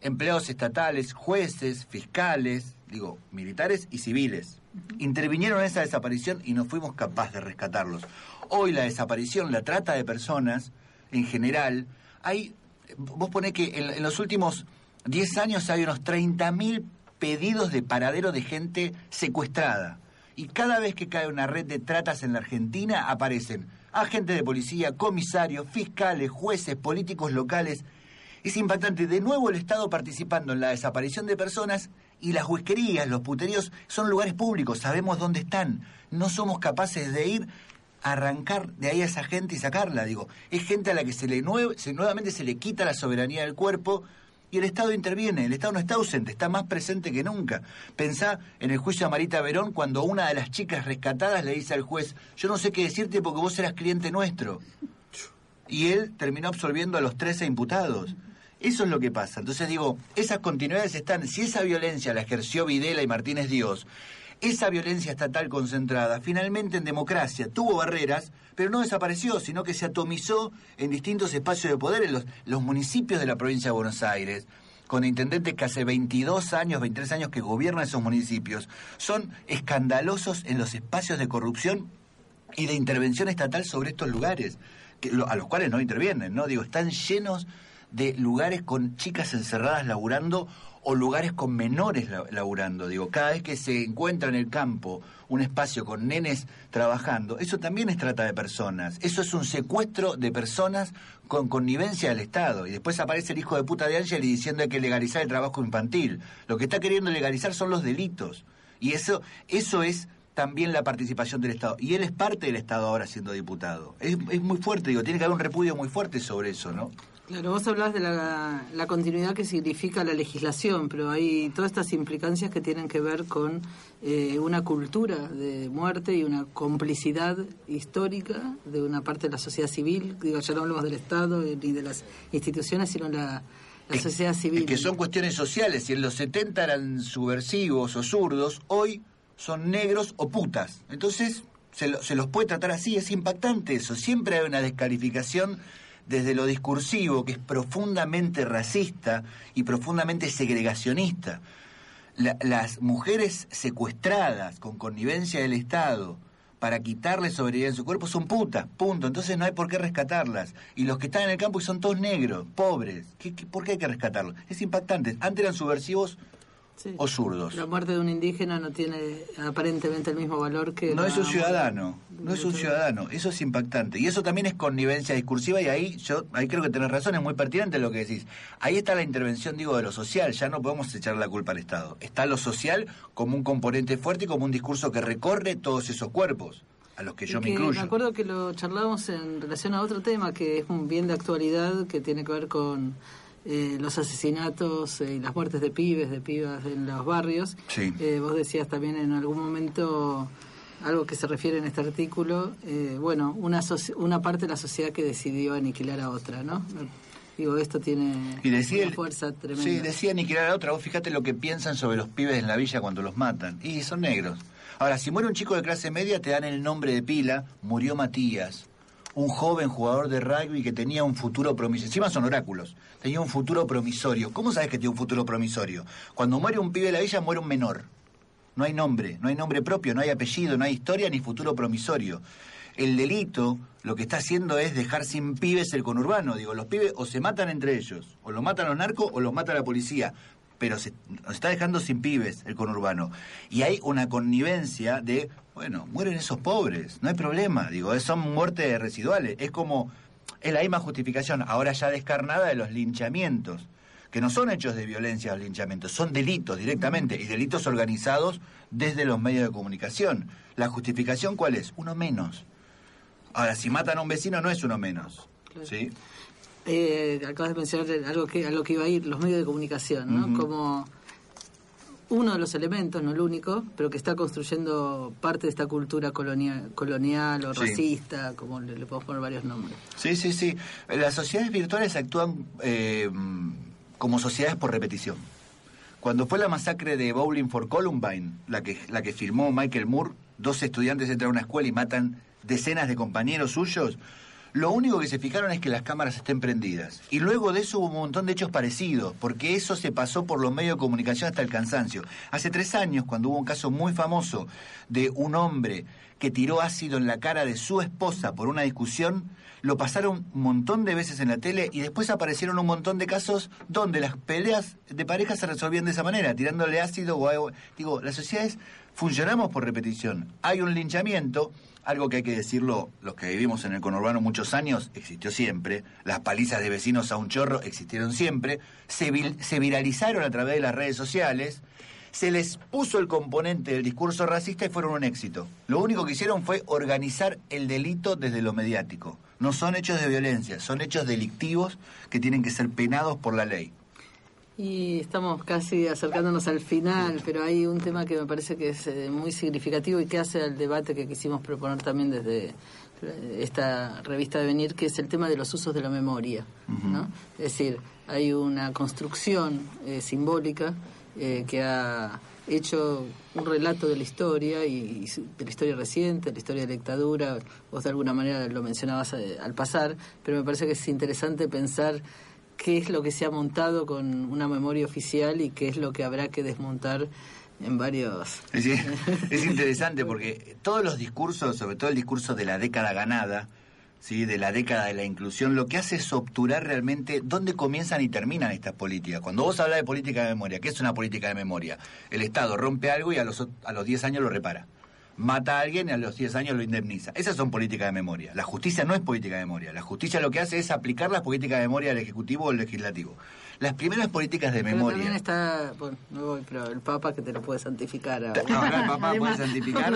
empleados estatales, jueces, fiscales, digo, militares y civiles. Intervinieron en esa desaparición y no fuimos capaces de rescatarlos. Hoy la desaparición, la trata de personas, en general, hay, vos ponés que en los últimos 10 años hay unos 30.000 pedidos de paradero de gente secuestrada. Y cada vez que cae una red de tratas en la Argentina, aparecen agentes de policía, comisarios, fiscales, jueces, políticos locales. Es impactante. De nuevo el Estado participando en la desaparición de personas y las huesquerías, los puteríos, son lugares públicos, sabemos dónde están. No somos capaces de ir a arrancar de ahí a esa gente y sacarla. Digo, es gente a la que se le nuevamente se le quita la soberanía del cuerpo el Estado interviene. El Estado no está ausente, está más presente que nunca. Pensá en el juicio a Marita Verón cuando una de las chicas rescatadas le dice al juez, yo no sé qué decirte porque vos eras cliente nuestro. y él terminó absolviendo a los 13 imputados. Eso es lo que pasa. Entonces digo, esas continuidades están, si esa violencia la ejerció Videla y Martínez Dios, esa violencia estatal concentrada, finalmente en democracia, tuvo barreras, pero no desapareció, sino que se atomizó en distintos espacios de poder en los, los municipios de la provincia de Buenos Aires, con intendentes que hace 22 años, 23 años que gobiernan esos municipios, son escandalosos en los espacios de corrupción y de intervención estatal sobre estos lugares, a los cuales no intervienen, ¿no? Digo, están llenos de lugares con chicas encerradas laburando o lugares con menores laburando. Digo, cada vez que se encuentra en el campo un espacio con nenes trabajando, eso también es trata de personas. Eso es un secuestro de personas con connivencia del Estado. Y después aparece el hijo de puta de Ángel diciendo que hay que legalizar el trabajo infantil. Lo que está queriendo legalizar son los delitos. Y eso, eso es también la participación del Estado. Y él es parte del Estado ahora siendo diputado. Es, es muy fuerte, digo, tiene que haber un repudio muy fuerte sobre eso, ¿no? Claro, vos hablás de la, continuidad que significa la legislación, pero hay todas estas implicancias que tienen que ver con eh, una cultura de muerte y una complicidad histórica de una parte de la sociedad civil. Digo, ya no hablamos del Estado ni de las instituciones, sino la, la sociedad civil. que son cuestiones sociales. Si en los 70 eran subversivos o zurdos, hoy son negros o putas. Entonces, se, se los puede tratar así, es impactante eso. Siempre hay una descalificación desde lo discursivo, que es profundamente racista y profundamente segregacionista. las mujeres secuestradas con connivencia del Estado para quitarle soberanía en su cuerpo son putas, punto. Entonces no hay por qué rescatarlas. Y los que están en el campo y son todos negros, pobres, ¿qué, por qué hay que rescatarlos? Es impactante. Antes eran subversivos, o zurdos. La muerte de un indígena no tiene aparentemente el mismo valor que... No es un ciudadano, no es un ciudadano, eso es impactante. Y eso también es connivencia discursiva y ahí yo ahí creo que tenés razón, es muy pertinente lo que decís. Ahí está la intervención, digo, de lo social, ya no podemos echar la culpa al Estado. Está lo social como un componente fuerte y como un discurso que recorre todos esos cuerpos a los que yo me incluyo. Me acuerdo que lo charlábamos en relación a otro tema que es un bien de actualidad que tiene que ver con eh, los asesinatos y las muertes de pibes, de pibas en los barrios. Eh, vos decías también en algún momento algo que se refiere en este artículo, eh, bueno, una, una parte de la sociedad que decidió aniquilar a otra, ¿no? Digo, esto tiene una fuerza tremenda. Sí, decía aniquilar a otra. Vos fíjate lo que piensan sobre los pibes en la villa cuando los matan. Y son negros. Ahora, si muere un chico de clase media, te dan el nombre de pila, murió Matías un joven jugador de rugby que tenía un futuro promisorio. Encima son oráculos. Tenía un futuro promisorio. ¿Cómo sabes que tiene un futuro promisorio? Cuando muere un pibe de la villa, muere un menor. No hay nombre, no hay nombre propio, no hay apellido, no hay historia ni futuro promisorio. El delito lo que está haciendo es dejar sin pibes el conurbano. Digo, los pibes o se matan entre ellos, o los matan los narcos o los mata la policía pero se nos está dejando sin pibes el conurbano. Y hay una connivencia de, bueno, mueren esos pobres, no hay problema, digo, son muertes residuales. Es como, es la misma justificación, ahora ya descarnada de los linchamientos, que no son hechos de violencia los linchamientos, son delitos directamente, y delitos organizados desde los medios de comunicación. ¿La justificación cuál es? Uno menos. Ahora, si matan a un vecino no es uno menos. ¿Sí? Eh, acabas de mencionar algo que, a lo que iba a ir, los medios de comunicación, ¿no? Como uno de los elementos, no el único, pero que está construyendo parte de esta cultura colonial, colonial o racista, como le, podemos poner varios nombres. Sí, sí, sí. Las sociedades virtuales actúan eh, como sociedades por repetición. Cuando fue la masacre de Bowling for Columbine, la que, la que firmó Michael Moore, dos estudiantes entran a una escuela y matan decenas de compañeros suyos, lo único que se fijaron es que las cámaras estén prendidas. Y luego de eso hubo un montón de hechos parecidos, porque eso se pasó por los medios de comunicación hasta el cansancio. Hace tres años, cuando hubo un caso muy famoso de un hombre que tiró ácido en la cara de su esposa por una discusión, lo pasaron un montón de veces en la tele y después aparecieron un montón de casos donde las peleas de pareja se resolvían de esa manera, tirándole ácido o algo. Digo, las sociedades funcionamos por repetición. Hay un linchamiento algo que hay que decirlo, los que vivimos en el conurbano muchos años, existió siempre. Las palizas de vecinos a un chorro existieron siempre. Se, se viralizaron a través de las redes sociales. Se les puso el componente del discurso racista y fueron un éxito. Lo único que hicieron fue organizar el delito desde lo mediático. No son hechos de violencia, son hechos delictivos que tienen que ser penados por la ley. Y estamos casi acercándonos al final, pero hay un tema que me parece que es eh, muy significativo y que hace al debate que quisimos proponer también desde eh, esta revista de venir, que es el tema de los usos de la memoria. ¿no? Es decir, hay una construcción eh, simbólica que ha hecho un relato de la historia y, de la historia reciente, de la historia de la dictadura. Vos de alguna manera lo mencionabas al pasar, pero me parece que es interesante pensar qué es lo que se ha montado con una memoria oficial y qué es lo que habrá que desmontar en varios... es interesante porque todos los discursos, sobre todo el discurso de la década ganada, ¿sí? de la década de la inclusión, lo que hace es obturar realmente dónde comienzan y terminan estas políticas. Cuando vos hablas de política de memoria, ¿qué es una política de memoria? El Estado rompe algo y a los, a los 10 años lo repara mata a alguien y a los 10 años lo indemniza. Esas son políticas de memoria. La justicia no es política de memoria. La justicia lo que hace es aplicar las políticas de memoria al Ejecutivo o al Legislativo las primeras políticas de pero memoria. También está, bueno, no voy, pero el Papa que te lo puede santificar. No, el Papa puede santificar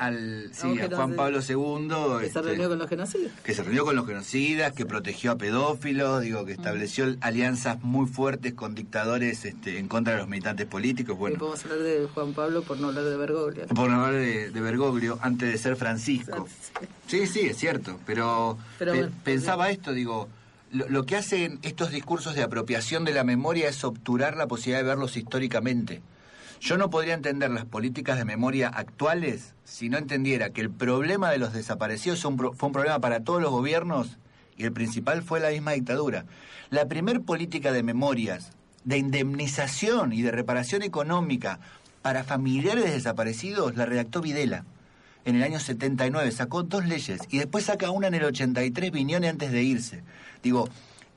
al, sí, a Juan Pablo II. Que se reunió con los genocidas. Que se reunió con los genocidas, que protegió a pedófilos, digo, que estableció alianzas muy fuertes con dictadores este, en contra de los militantes políticos. Bueno, y podemos hablar de Juan Pablo por no hablar de Bergoglio. Por no hablar de, Bergoglio, antes de ser Francisco. Sí, sí, es cierto, pero, pensaba esto, digo lo, que hacen estos discursos de apropiación de la memoria es obturar la posibilidad de verlos históricamente. Yo no podría entender las políticas de memoria actuales si no entendiera que el problema de los desaparecidos fue un problema para todos los gobiernos y el principal fue la misma dictadura. La primer política de memorias, de indemnización y de reparación económica para familiares desaparecidos la redactó Videla en el año 79, sacó dos leyes y después saca una en el 83, Viñone antes de irse. Digo,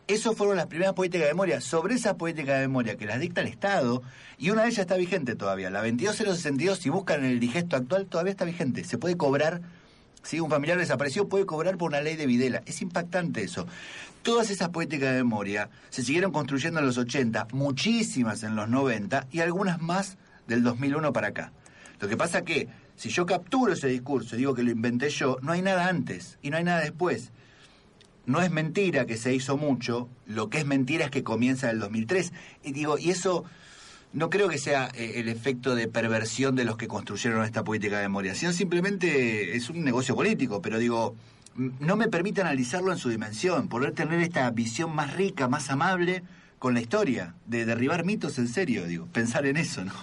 esas fueron las primeras políticas de memoria. Sobre esa política de memoria que las dicta el Estado, y una de ellas está vigente todavía, la 22062, si buscan en el digesto actual, todavía está vigente. Se puede cobrar, si un familiar desapareció, puede cobrar por una ley de Videla. Es impactante eso. Todas esas políticas de memoria se siguieron construyendo en los 80, muchísimas en los 90 y algunas más del 2001 para acá. Lo que pasa que si yo capturo ese discurso y digo que lo inventé yo, no hay nada antes y no hay nada después. No es mentira que se hizo mucho, lo que es mentira es que comienza en el 2003. Y digo, y eso no creo que sea eh, el efecto de perversión de los que construyeron esta política de memoria, sino simplemente es un negocio político, pero digo, no me permite analizarlo en su dimensión, poder tener esta visión más rica, más amable con la historia, de derribar mitos en serio, digo, pensar en eso, ¿no?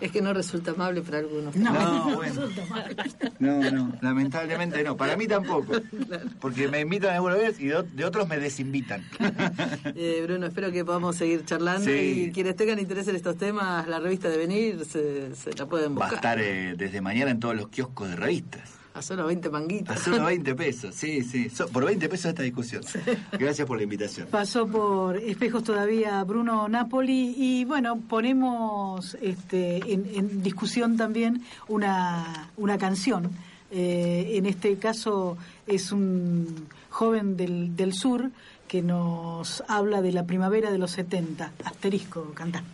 Es que no resulta amable para algunos. No, no, bueno. no, no, lamentablemente no, para mí tampoco, porque me invitan alguna vez y de, otros me desinvitan. Eh, Bruno, espero que podamos seguir charlando y quienes tengan interés en estos temas, la revista de Venir se, la pueden buscar. Va a estar eh, desde mañana en todos los kioscos de revistas. A solo 20 manguitos. A solo 20 pesos, sí, sí. por 20 pesos esta discusión. Gracias por la invitación. Pasó por espejos todavía Bruno Napoli y bueno, ponemos este, en, discusión también una, una canción. Eh, en este caso es un joven del, del sur que nos habla de la primavera de los 70. Asterisco, canta.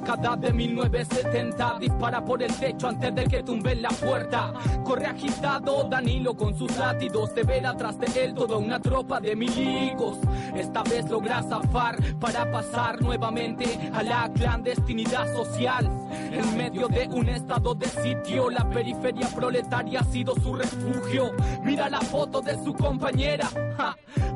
Década de 1970 Dispara por el techo antes de que tumbe la puerta. Corre agitado Danilo con sus látidos Se ve atrás de él toda una tropa de milicos. Esta vez logra zafar para pasar nuevamente a la clandestinidad social En medio de un estado de sitio La periferia proletaria ha sido su refugio Mira la foto de su compañera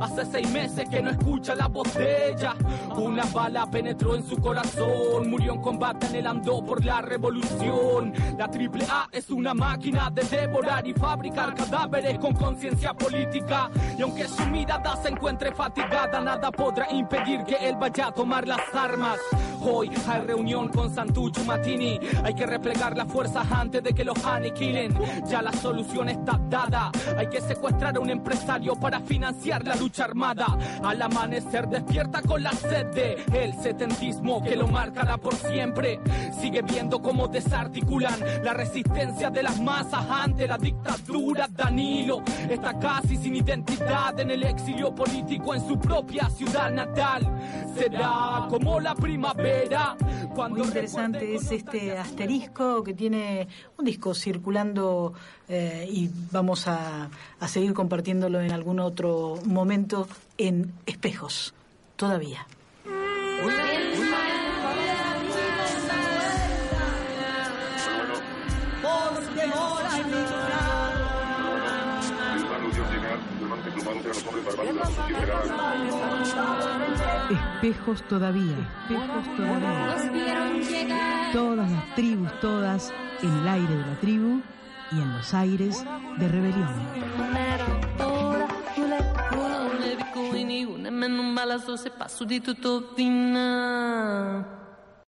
Hace seis meses que no escucha la voz de ella Una bala penetró en su corazón Murió en combate anhelando por la revolución. La triple A es una máquina de devorar y fabricar cadáveres con conciencia política. Y aunque su mirada se encuentre fatigada, nada podrá impedir que él vaya a tomar las armas. Hoy hay reunión con Santucci Matini. Hay que replegar las fuerzas antes de que los aniquilen. Ya la solución está dada. Hay que secuestrar a un empresario para financiar la lucha armada. Al amanecer despierta con la sed de el setentismo que lo marcará por siempre. Sigue viendo cómo desarticulan la resistencia de las masas ante la dictadura. Danilo está casi sin identidad en el exilio político en su propia ciudad natal. Será como la primavera Cuando Muy interesante es este asterisco que tiene un disco circulando eh, y vamos a, a seguir compartiéndolo en algún otro momento en espejos, todavía. Espejos todavía, espejos todavía. Todas las tribus, todas en el aire de la tribu y en los aires de rebelión. Con un balazo se passo di tutto fina.